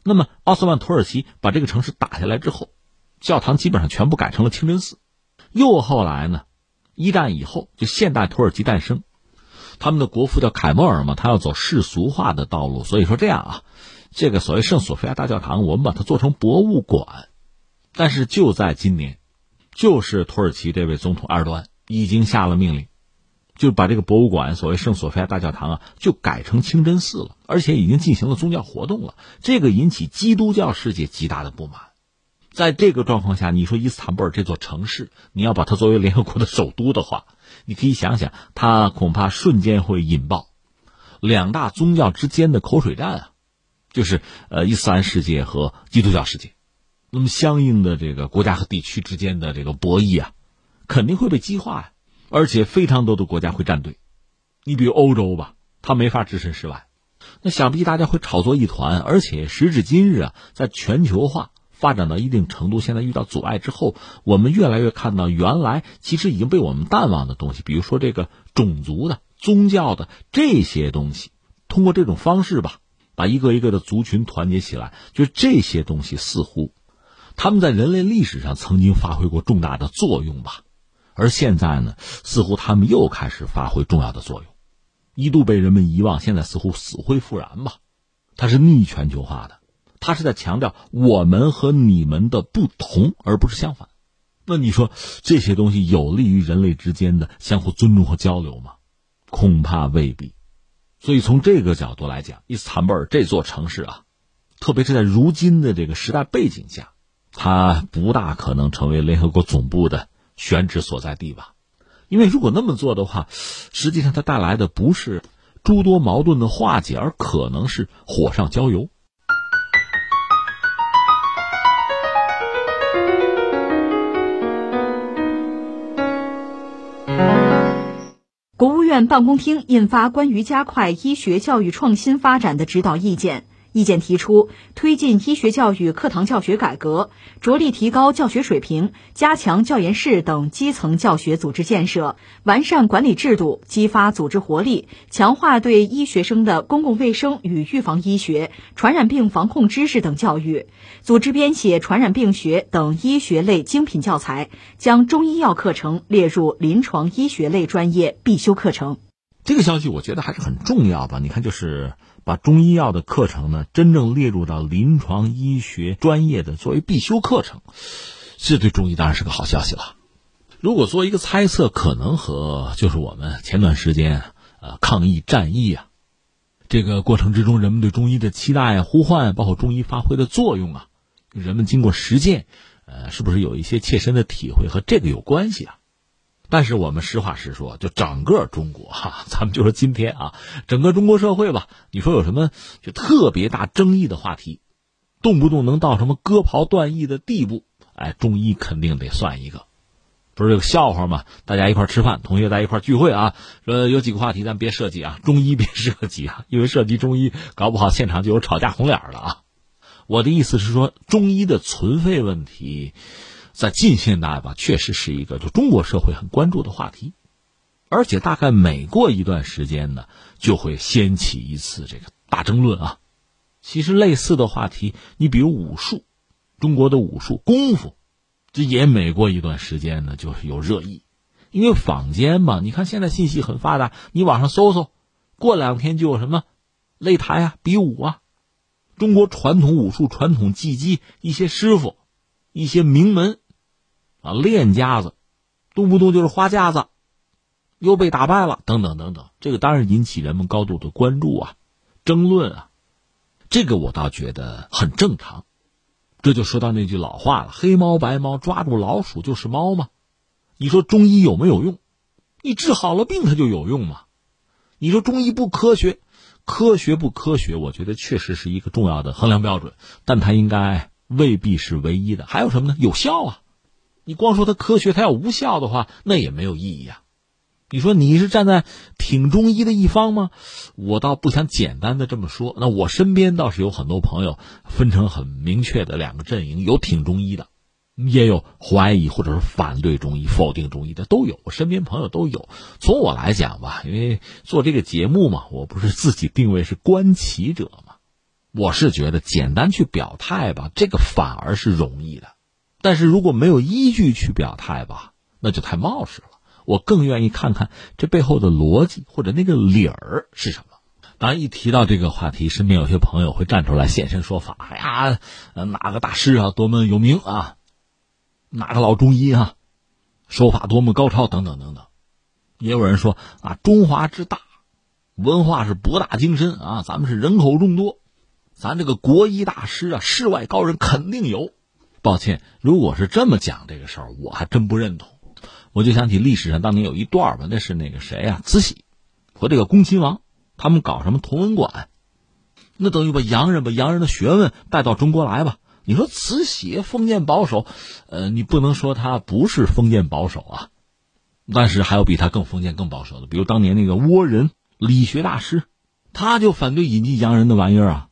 那么奥斯曼土耳其把这个城市打下来之后，教堂基本上全部改成了清真寺。又后来呢，一战以后就现代土耳其诞生，他们的国父叫凯末尔嘛，他要走世俗化的道路，所以说这样啊。这个所谓圣索菲亚大教堂，我们把它做成博物馆，但是就在今年，就是土耳其这位总统埃尔多安已经下了命令，就把这个博物馆所谓圣索菲亚大教堂啊，就改成清真寺了，而且已经进行了宗教活动了。这个引起基督教世界极大的不满。在这个状况下，你说伊斯坦布尔这座城市，你要把它作为联合国的首都的话，你可以想想，它恐怕瞬间会引爆两大宗教之间的口水战啊。就是呃，伊斯兰世界和基督教世界，那么相应的这个国家和地区之间的这个博弈啊，肯定会被激化呀，而且非常多的国家会站队。你比如欧洲吧，它没法置身事外，那想必大家会炒作一团。而且时至今日啊，在全球化发展到一定程度，现在遇到阻碍之后，我们越来越看到原来其实已经被我们淡忘的东西，比如说这个种族的、宗教的这些东西，通过这种方式吧。把一个一个的族群团结起来，就这些东西似乎他们在人类历史上曾经发挥过重大的作用吧，而现在呢，似乎他们又开始发挥重要的作用，一度被人们遗忘，现在似乎死灰复燃吧。它是逆全球化的，他是在强调我们和你们的不同，而不是相反。那你说这些东西有利于人类之间的相互尊重和交流吗？恐怕未必。所以从这个角度来讲，伊斯坦布尔这座城市啊，特别是在如今的这个时代背景下，它不大可能成为联合国总部的选址所在地吧？因为如果那么做的话，实际上它带来的不是诸多矛盾的化解，而可能是火上浇油。国务院办公厅印发关于加快医学教育创新发展的指导意见。意见提出，推进医学教育课堂教学改革，着力提高教学水平，加强教研室等基层教学组织建设，完善管理制度，激发组织活力，强化对医学生的公共卫生与预防医学、传染病防控知识等教育，组织编写传染病学等医学类精品教材，将中医药课程列入临床医学类专业必修课程。这个消息我觉得还是很重要吧？你看，就是。把中医药的课程呢，真正列入到临床医学专业的作为必修课程，这对中医当然是个好消息了。如果做一个猜测，可能和就是我们前段时间呃抗疫战役啊。这个过程之中，人们对中医的期待、呼唤，包括中医发挥的作用啊，人们经过实践，呃，是不是有一些切身的体会和这个有关系啊？但是我们实话实说，就整个中国哈，咱们就说今天啊，整个中国社会吧，你说有什么就特别大争议的话题，动不动能到什么割袍断义的地步，哎，中医肯定得算一个。不是有个笑话吗？大家一块吃饭，同学在一块聚会啊，说有几个话题咱别涉及啊，中医别涉及啊，因为涉及中医，搞不好现场就有吵架红脸了啊。我的意思是说，中医的存废问题。在近现代吧，确实是一个就中国社会很关注的话题，而且大概每过一段时间呢，就会掀起一次这个大争论啊。其实类似的话题，你比如武术，中国的武术功夫，这也每过一段时间呢，就是有热议。因为坊间嘛，你看现在信息很发达，你网上搜搜，过两天就有什么擂台啊、比武啊，中国传统武术、传统技击一些师傅、一些名门。啊，练家子，动不动就是花架子，又被打败了，等等等等，这个当然引起人们高度的关注啊，争论啊，这个我倒觉得很正常。这就说到那句老话了：“黑猫白猫，抓住老鼠就是猫吗？”你说中医有没有用？你治好了病，它就有用吗？你说中医不科学，科学不科学？我觉得确实是一个重要的衡量标准，但它应该未必是唯一的。还有什么呢？有效啊。你光说它科学，它要无效的话，那也没有意义啊。你说你是站在挺中医的一方吗？我倒不想简单的这么说。那我身边倒是有很多朋友，分成很明确的两个阵营，有挺中医的，也有怀疑或者是反对中医、否定中医的，都有。我身边朋友都有。从我来讲吧，因为做这个节目嘛，我不是自己定位是观棋者嘛，我是觉得简单去表态吧，这个反而是容易的。但是如果没有依据去表态吧，那就太冒失了。我更愿意看看这背后的逻辑或者那个理儿是什么。当然，一提到这个话题，身边有些朋友会站出来现身说法。哎呀，哪个大师啊，多么有名啊？哪个老中医啊，手法多么高超等等等等。也有人说啊，中华之大，文化是博大精深啊，咱们是人口众多，咱这个国医大师啊，世外高人肯定有。抱歉，如果是这么讲这个事儿，我还真不认同。我就想起历史上当年有一段吧，那是那个谁啊，慈禧和这个恭亲王，他们搞什么同文馆，那等于把洋人把洋人的学问带到中国来吧。你说慈禧封建保守，呃，你不能说他不是封建保守啊，但是还有比他更封建更保守的，比如当年那个倭人理学大师，他就反对引进洋人的玩意儿啊。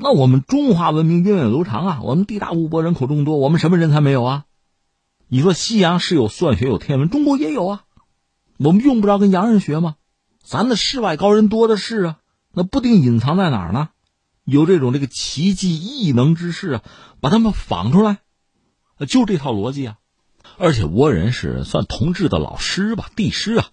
那我们中华文明源远流长啊，我们地大物博，人口众多，我们什么人才没有啊？你说西洋是有算学有天文，中国也有啊，我们用不着跟洋人学吗？咱的世外高人多的是啊，那不定隐藏在哪儿呢？有这种这个奇迹异能之士啊，把他们仿出来，就这套逻辑啊。而且倭人是算同治的老师吧，帝师啊。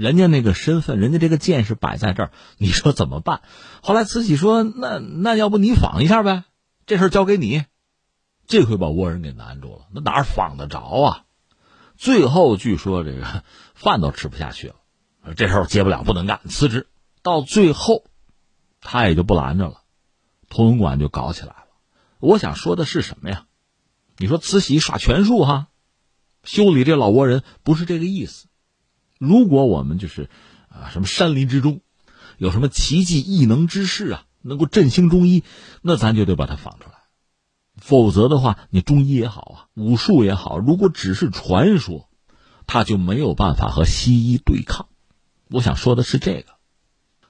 人家那个身份，人家这个剑是摆在这儿，你说怎么办？后来慈禧说：“那那要不你仿一下呗，这事儿交给你。”这回把倭人给难住了，那哪儿仿得着啊？最后据说这个 饭都吃不下去了，这事儿接不了，不能干，辞职。到最后，他也就不拦着了，通文馆就搞起来了。我想说的是什么呀？你说慈禧耍权术哈，修理这老倭人不是这个意思。如果我们就是啊，什么山林之中有什么奇迹异能之士啊，能够振兴中医，那咱就得把它仿出来。否则的话，你中医也好啊，武术也好，如果只是传说，它就没有办法和西医对抗。我想说的是这个。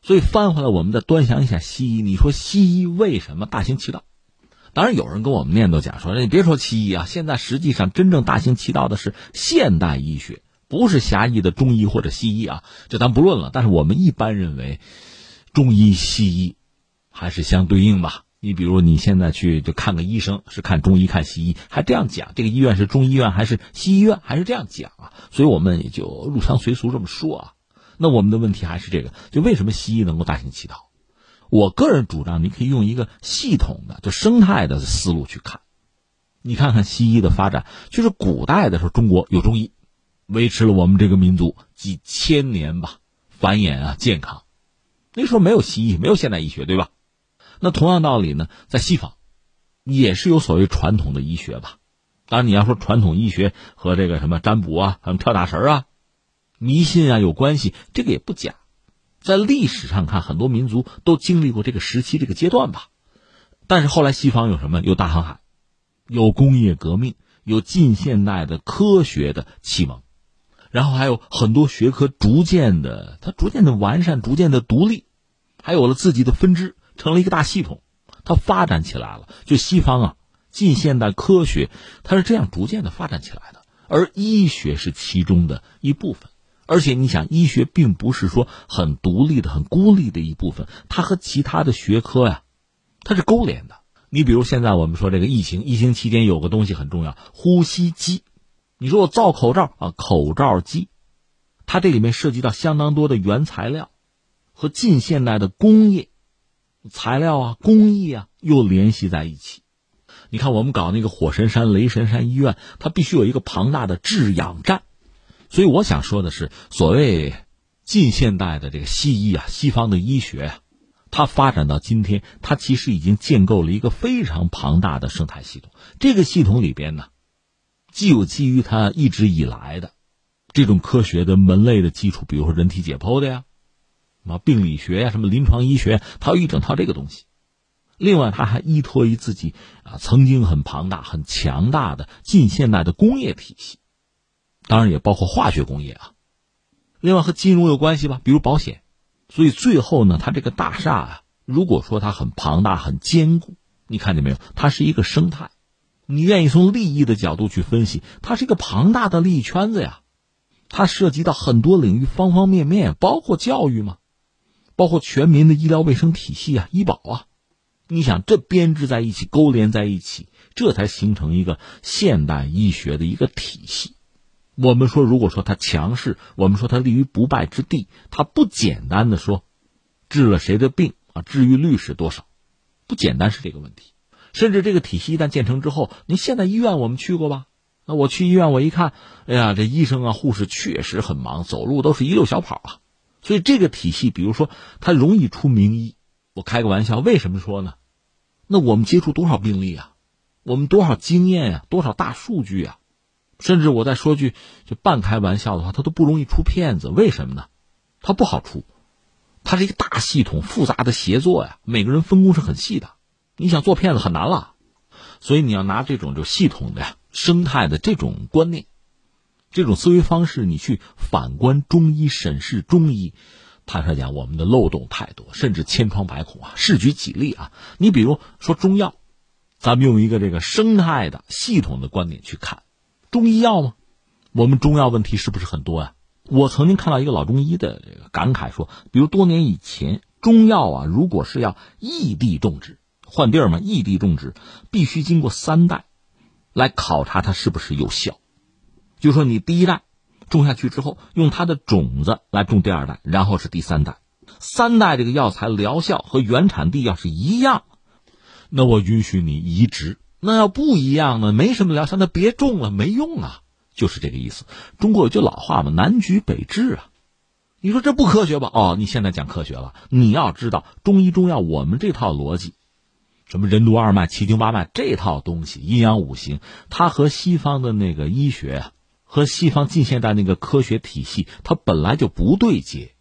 所以翻回来，我们再端详一下西医。你说西医为什么大行其道？当然，有人跟我们念叨讲说，你别说西医啊，现在实际上真正大行其道的是现代医学。不是狭义的中医或者西医啊，这咱不论了。但是我们一般认为，中医西医还是相对应吧。你比如你现在去就看个医生，是看中医看西医，还这样讲，这个医院是中医院还是西医院，还是这样讲啊？所以我们也就入乡随俗这么说啊。那我们的问题还是这个，就为什么西医能够大行其道？我个人主张，你可以用一个系统的、就生态的思路去看。你看看西医的发展，就是古代的时候，中国有中医。维持了我们这个民族几千年吧，繁衍啊、健康。那时候没有西医，没有现代医学，对吧？那同样道理呢，在西方也是有所谓传统的医学吧。当然，你要说传统医学和这个什么占卜啊、什么跳大神啊、迷信啊有关系，这个也不假。在历史上看，很多民族都经历过这个时期、这个阶段吧。但是后来西方有什么？有大航海，有工业革命，有近现代的科学的启蒙，然后还有很多学科逐渐的，它逐渐的完善，逐渐的独立，还有了自己的分支，成了一个大系统，它发展起来了。就西方啊。近现代科学，它是这样逐渐的发展起来的，而医学是其中的一部分。而且你想，医学并不是说很独立的、很孤立的一部分，它和其他的学科呀，它是勾连的。你比如现在我们说这个疫情，疫情期间有个东西很重要，呼吸机。你说我造口罩啊，口罩机，它这里面涉及到相当多的原材料和近现代的工业材料啊、工艺啊，又联系在一起。你看，我们搞那个火神山、雷神山医院，它必须有一个庞大的制氧站。所以我想说的是，所谓近现代的这个西医啊，西方的医学啊，它发展到今天，它其实已经建构了一个非常庞大的生态系统。这个系统里边呢，既有基于它一直以来的这种科学的门类的基础，比如说人体解剖的呀，什么病理学呀，什么临床医学，它有一整套这个东西。另外，他还依托于自己啊曾经很庞大、很强大的近现代的工业体系，当然也包括化学工业啊。另外和金融有关系吧，比如保险。所以最后呢，它这个大厦啊，如果说它很庞大、很坚固，你看见没有？它是一个生态。你愿意从利益的角度去分析，它是一个庞大的利益圈子呀。它涉及到很多领域、方方面面，包括教育嘛，包括全民的医疗卫生体系啊、医保啊。你想，这编织在一起，勾连在一起，这才形成一个现代医学的一个体系。我们说，如果说它强势，我们说它立于不败之地，它不简单的说治了谁的病啊，治愈率是多少，不简单是这个问题。甚至这个体系一旦建成之后，你现在医院我们去过吧？那我去医院，我一看，哎呀，这医生啊、护士确实很忙，走路都是一溜小跑啊。所以这个体系，比如说它容易出名医。我开个玩笑，为什么说呢？那我们接触多少病例啊？我们多少经验呀？多少大数据啊？甚至我再说句就半开玩笑的话，它都不容易出骗子。为什么呢？它不好出，它是一个大系统、复杂的协作呀。每个人分工是很细的，你想做骗子很难了。所以你要拿这种就系统的呀、生态的这种观念、这种思维方式，你去反观中医、审视中医。坦率讲，我们的漏洞太多，甚至千疮百孔啊。试举几例啊，你比如说中药，咱们用一个这个生态的系统的观点去看中医药吗？我们中药问题是不是很多呀？我曾经看到一个老中医的这个感慨说，比如多年以前，中药啊，如果是要异地种植，换地儿嘛，异地种植必须经过三代来考察它是不是有效，就说你第一代。种下去之后，用它的种子来种第二代，然后是第三代，三代这个药材疗效和原产地要是一样，那我允许你移植。那要不一样呢？没什么疗效，那别种了，没用啊，就是这个意思。中国有句老话嘛，“南橘北枳”啊，你说这不科学吧？哦，你现在讲科学了。你要知道，中医中药我们这套逻辑，什么任督二脉、七经八脉这套东西，阴阳五行，它和西方的那个医学啊。和西方近现代那个科学体系，它本来就不对接。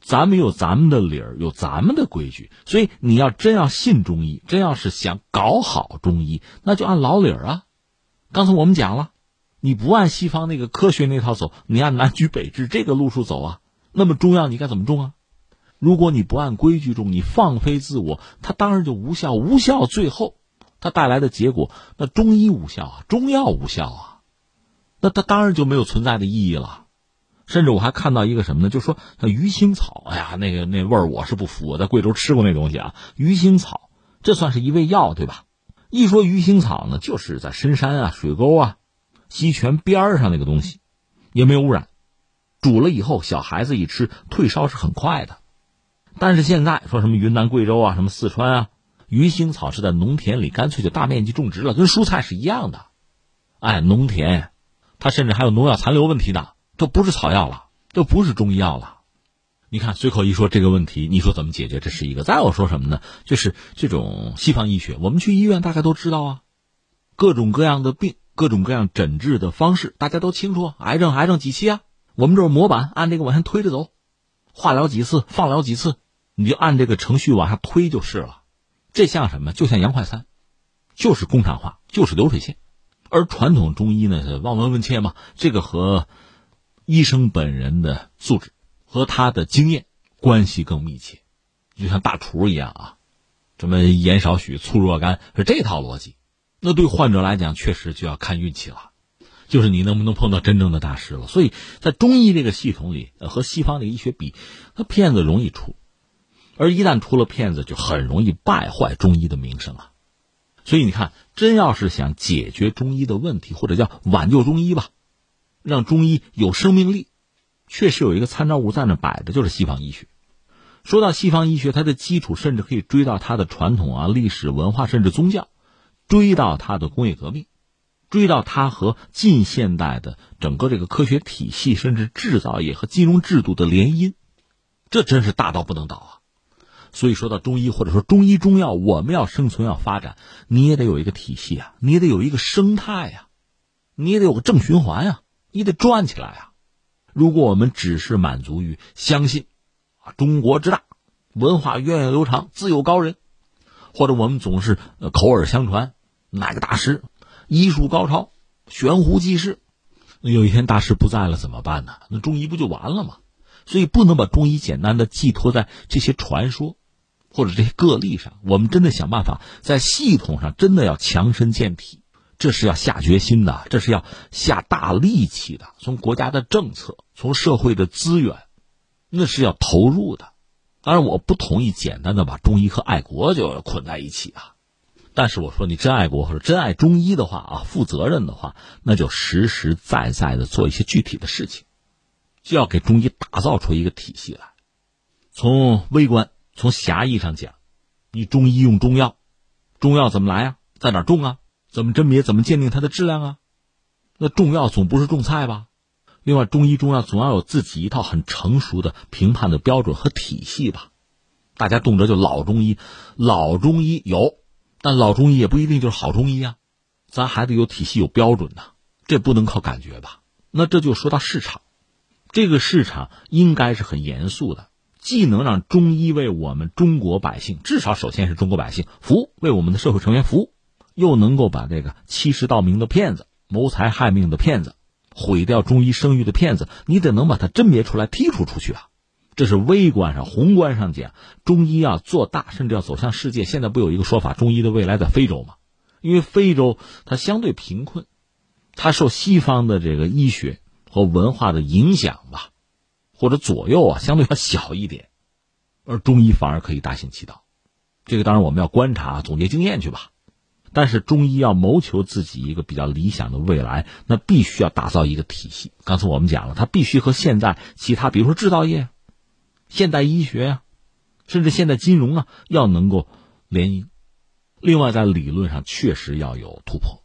咱们有咱们的理儿，有咱们的规矩。所以你要真要信中医，真要是想搞好中医，那就按老理儿啊。刚才我们讲了，你不按西方那个科学那套走，你按南橘北枳这个路数走啊。那么中药你该怎么种啊？如果你不按规矩种，你放飞自我，它当然就无效。无效，最后它带来的结果，那中医无效啊，中药无效啊。那它当然就没有存在的意义了，甚至我还看到一个什么呢？就说像鱼腥草，哎呀，那个那味儿我是不服。我在贵州吃过那东西啊，鱼腥草这算是一味药对吧？一说鱼腥草呢，就是在深山啊、水沟啊、溪泉边上那个东西，也没有污染，煮了以后小孩子一吃退烧是很快的。但是现在说什么云南、贵州啊、什么四川啊，鱼腥草是在农田里干脆就大面积种植了，跟蔬菜是一样的，哎，农田。它甚至还有农药残留问题的，这不是草药了，这不是中医药了。你看，随口一说这个问题，你说怎么解决？这是一个。再有说什么呢？就是这种西方医学，我们去医院大家都知道啊，各种各样的病，各种各样诊治的方式，大家都清楚。癌症，癌症几期啊？我们这是模板，按这个往前推着走。化疗几次，放疗几次，你就按这个程序往下推就是了。这像什么？就像洋快餐，就是工厂化，就是流水线。而传统中医呢，望闻问切嘛，这个和医生本人的素质。和他的经验关系更密切，就像大厨一样啊，什么盐少许，醋若干，是这套逻辑。那对患者来讲，确实就要看运气了，就是你能不能碰到真正的大师了。所以在中医这个系统里，和西方的医学比，那骗子容易出，而一旦出了骗子，就很容易败坏中医的名声啊。所以你看，真要是想解决中医的问题，或者叫挽救中医吧，让中医有生命力。确实有一个参照物在那摆着，就是西方医学。说到西方医学，它的基础甚至可以追到它的传统啊、历史文化，甚至宗教，追到它的工业革命，追到它和近现代的整个这个科学体系，甚至制造业和金融制度的联姻，这真是大到不能倒啊！所以说到中医或者说中医中药，我们要生存要发展，你也得有一个体系啊，你也得有一个生态呀，你也得有个正循环呀，你得转起来啊！如果我们只是满足于相信，中国之大，文化源远流长，自有高人，或者我们总是口耳相传哪个大师医术高超，悬壶济世，有一天大师不在了怎么办呢？那中医不就完了吗？所以不能把中医简单的寄托在这些传说或者这些个例上，我们真的想办法在系统上真的要强身健体。这是要下决心的，这是要下大力气的。从国家的政策，从社会的资源，那是要投入的。当然，我不同意简单的把中医和爱国就捆在一起啊。但是我说，你真爱国或者真爱中医的话啊，负责任的话，那就实实在在的做一些具体的事情，就要给中医打造出一个体系来。从微观、从狭义上讲，你中医用中药，中药怎么来啊？在哪种啊？怎么甄别？怎么鉴定它的质量啊？那中药总不是种菜吧？另外，中医中药总要有自己一套很成熟的评判的标准和体系吧？大家动辄就老中医，老中医有，但老中医也不一定就是好中医啊。咱还得有体系、有标准呢，这不能靠感觉吧？那这就说到市场，这个市场应该是很严肃的，既能让中医为我们中国百姓，至少首先是中国百姓服务，为我们的社会成员服务。又能够把这个欺世盗名的骗子、谋财害命的骗子、毁掉中医声誉的骗子，你得能把他甄别出来、剔除出去啊！这是微观上、宏观上讲，中医要做大，甚至要走向世界。现在不有一个说法，中医的未来在非洲吗？因为非洲它相对贫困，它受西方的这个医学和文化的影响吧，或者左右啊，相对要小一点，而中医反而可以大行其道。这个当然我们要观察、总结经验去吧。但是中医要谋求自己一个比较理想的未来，那必须要打造一个体系。刚才我们讲了，它必须和现在其他，比如说制造业、现代医学呀，甚至现代金融啊，要能够联姻。另外，在理论上确实要有突破。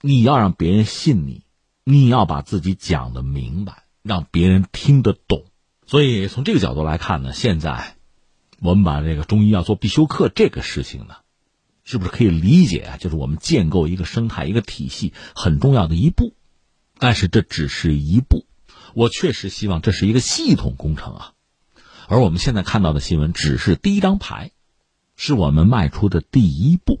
你要让别人信你，你要把自己讲的明白，让别人听得懂。所以从这个角度来看呢，现在我们把这个中医要做必修课这个事情呢。是不是可以理解啊？就是我们建构一个生态、一个体系很重要的一步，但是这只是一步。我确实希望这是一个系统工程啊，而我们现在看到的新闻只是第一张牌，是我们迈出的第一步。